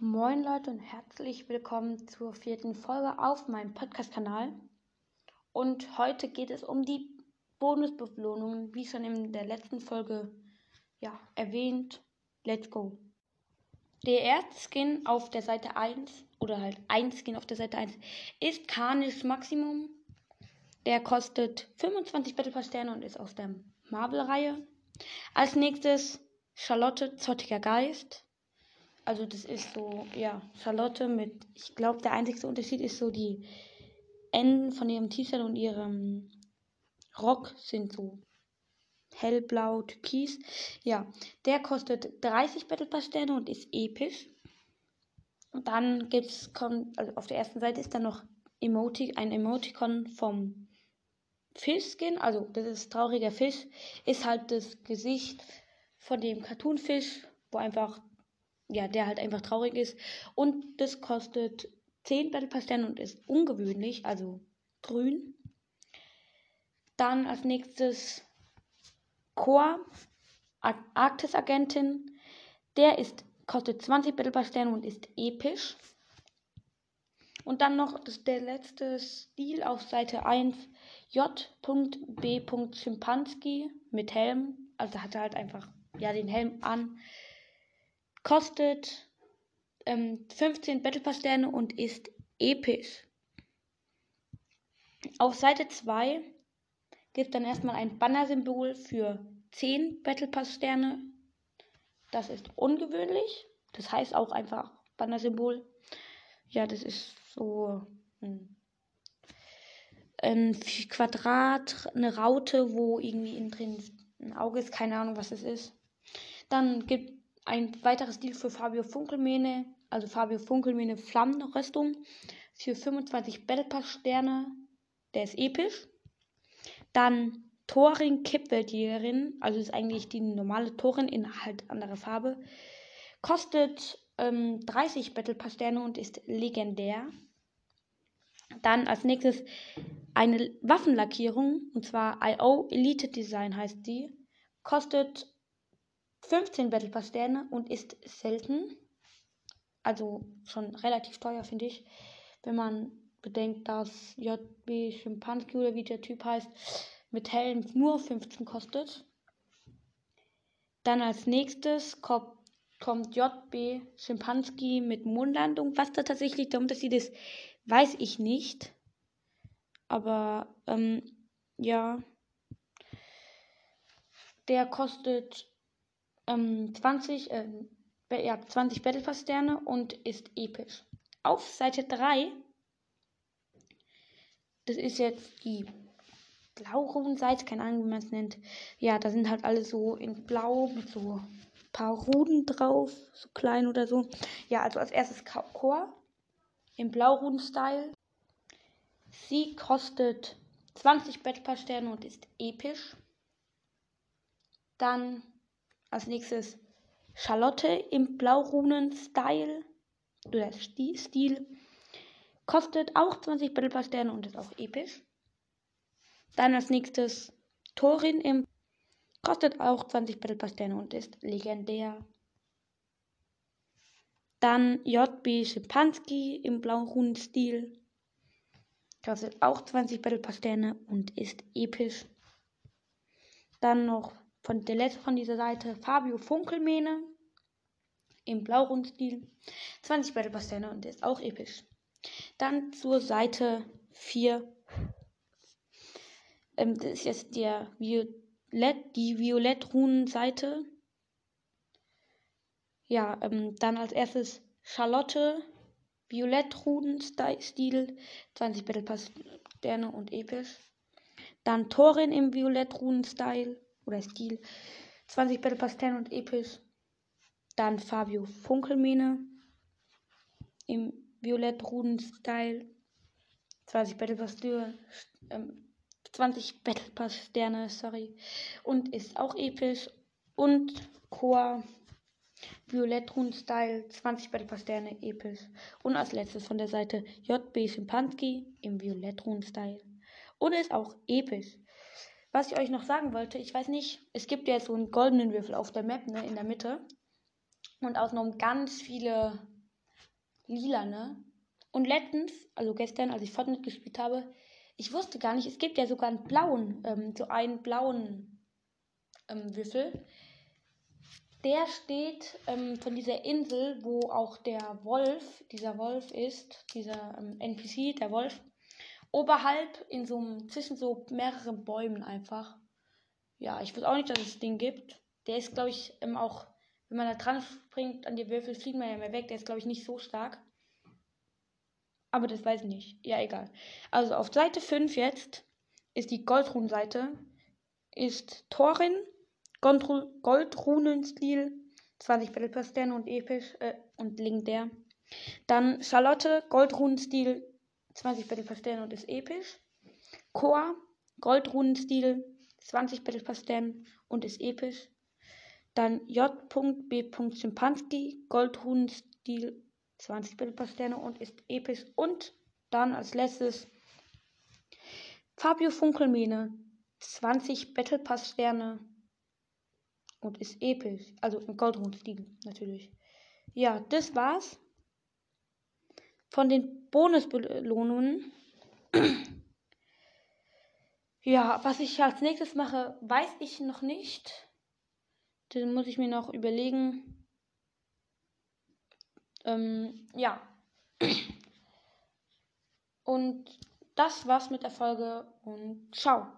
Moin Leute und herzlich willkommen zur vierten Folge auf meinem Podcast-Kanal. Und heute geht es um die Bonusbelohnungen, wie schon in der letzten Folge ja, erwähnt. Let's go! Der erste Skin auf der Seite 1, oder halt ein Skin auf der Seite 1, ist Carnish Maximum. Der kostet 25 Battle Pass Sterne und ist aus der Marvel-Reihe. Als nächstes Charlotte Zottiger Geist. Also das ist so, ja, Charlotte mit, ich glaube, der einzige Unterschied ist so, die Enden von ihrem T-Shirt und ihrem Rock sind so hellblau, türkis. Ja, der kostet 30 Battle Pass Sterne und ist episch. Und dann gibt's, kommt, also auf der ersten Seite ist dann noch Emoti ein Emoticon vom Fischskin. Also, das ist trauriger Fisch. Ist halt das Gesicht von dem Cartoonfisch, wo einfach ja, der halt einfach traurig ist. Und das kostet 10 Battle Pass Sterne und ist ungewöhnlich, also grün. Dann als nächstes Core, Arktis Agentin. Der ist, kostet 20 Battle Pass Sterne und ist episch. Und dann noch das, der letzte Stil auf Seite 1. J.B. Schimpanski mit Helm. Also hat er halt einfach ja den Helm an. Kostet ähm, 15 Battle Pass Sterne und ist episch. Auf Seite 2 gibt dann erstmal ein Banner-Symbol für 10 Battle Pass Sterne. Das ist ungewöhnlich. Das heißt auch einfach Banner-Symbol. Ja, das ist so hm, ein Quadrat, eine Raute, wo irgendwie innen drin ein Auge ist. Keine Ahnung, was es ist. Dann gibt ein weiteres Stil für Fabio Funkelmähne, also Fabio Funkelmähne Flammenrüstung für 25 Battle Pass Sterne. Der ist episch. Dann Thorin Kippweltjägerin, also ist eigentlich die normale Thorin in halt anderer Farbe. Kostet ähm, 30 Battle Pass Sterne und ist legendär. Dann als nächstes eine Waffenlackierung, und zwar IO Elite Design heißt die. Kostet 15 Battle Pass Sterne und ist selten. Also schon relativ teuer, finde ich. Wenn man bedenkt, dass JB Schimpanski oder wie der Typ heißt, mit Helm nur 15 kostet. Dann als nächstes kommt, kommt JB Schimpanski mit Mondlandung. Was da tatsächlich der Unterschied ist, weiß ich nicht. Aber ähm, ja. Der kostet ähm, 20, äh, ja, 20 Battle Pass Sterne und ist episch. Auf Seite 3, das ist jetzt die Blau-Ruden-Seite, keine Ahnung, wie man es nennt. Ja, da sind halt alle so in Blau mit so paar Ruden drauf, so klein oder so. Ja, also als erstes Chor im Blau-Ruden-Style. Sie kostet 20 Battle Pass Sterne und ist episch. Dann als nächstes Charlotte im Blaurunen-Style oder Stil. Kostet auch 20 Battle und ist auch episch. Dann als nächstes Thorin im kostet auch 20 Battle und ist legendär. Dann JB Schimpanski im Blaurunen-Stil. Kostet auch 20 Battle und ist episch. Dann noch von der letzte von dieser Seite Fabio Funkelmähne im Blaurundstil. 20 Battle Pass und der ist auch episch. Dann zur Seite 4. Ähm, das ist jetzt der Violett, die Violett-Runen-Seite. Ja, ähm, dann als erstes Charlotte, Violett-Runen-Stil, 20 Battle Pass Sterne und episch. Dann Thorin im Violett-Runen-Style, oder Stil. 20 Battle Pass 10 und episch. Dann Fabio Funkelmähne im Violett-Ruden-Style. 20 Battle Pass ähm, 20 Battle Pass Sterne, sorry. Und ist auch episch. Und Chor Violett Rune Style, 20 Battle Pass Sterne, episch. Und als letztes von der Seite JB Schimpanski im Violett Rune Style. Und ist auch episch. Was ich euch noch sagen wollte, ich weiß nicht, es gibt ja so einen goldenen Würfel auf der Map, ne, in der Mitte. Und außenrum ganz viele lila, ne? Und letztens, also gestern, als ich Fortnite gespielt habe, ich wusste gar nicht, es gibt ja sogar einen blauen, ähm, so einen blauen ähm, Würfel. Der steht ähm, von dieser Insel, wo auch der Wolf, dieser Wolf ist, dieser ähm, NPC, der Wolf, oberhalb in so einem, zwischen so mehreren Bäumen einfach. Ja, ich wusste auch nicht, dass es den gibt. Der ist, glaube ich, ähm, auch, wenn man da dran springt an die Würfel, fliegt man ja mehr weg. Der ist, glaube ich, nicht so stark. Aber das weiß ich nicht. Ja, egal. Also auf Seite 5 jetzt ist die Goldrunenseite. Ist Thorin, Goldrunenstil, 20 Battle Pass Sterne und episch äh, und legendär. Dann Charlotte, Goldrunenstil, 20 Battle Pass Sterne und ist episch. Chor, Goldrunenstil, 20 Battle Pass Sterne und ist episch. Dann J.B. Schimpanski, Goldrunenstil, 20 Battle Pass Sterne und ist episch. Und dann als letztes Fabio Funkelmene, 20 Battle Pass Sterne und ist episch. Also im Goldrund-Stil natürlich. Ja, das war's. Von den Bonusbelohnungen. ja, was ich als nächstes mache, weiß ich noch nicht. Das muss ich mir noch überlegen. Ähm, ja. Und das war's mit der Folge und ciao.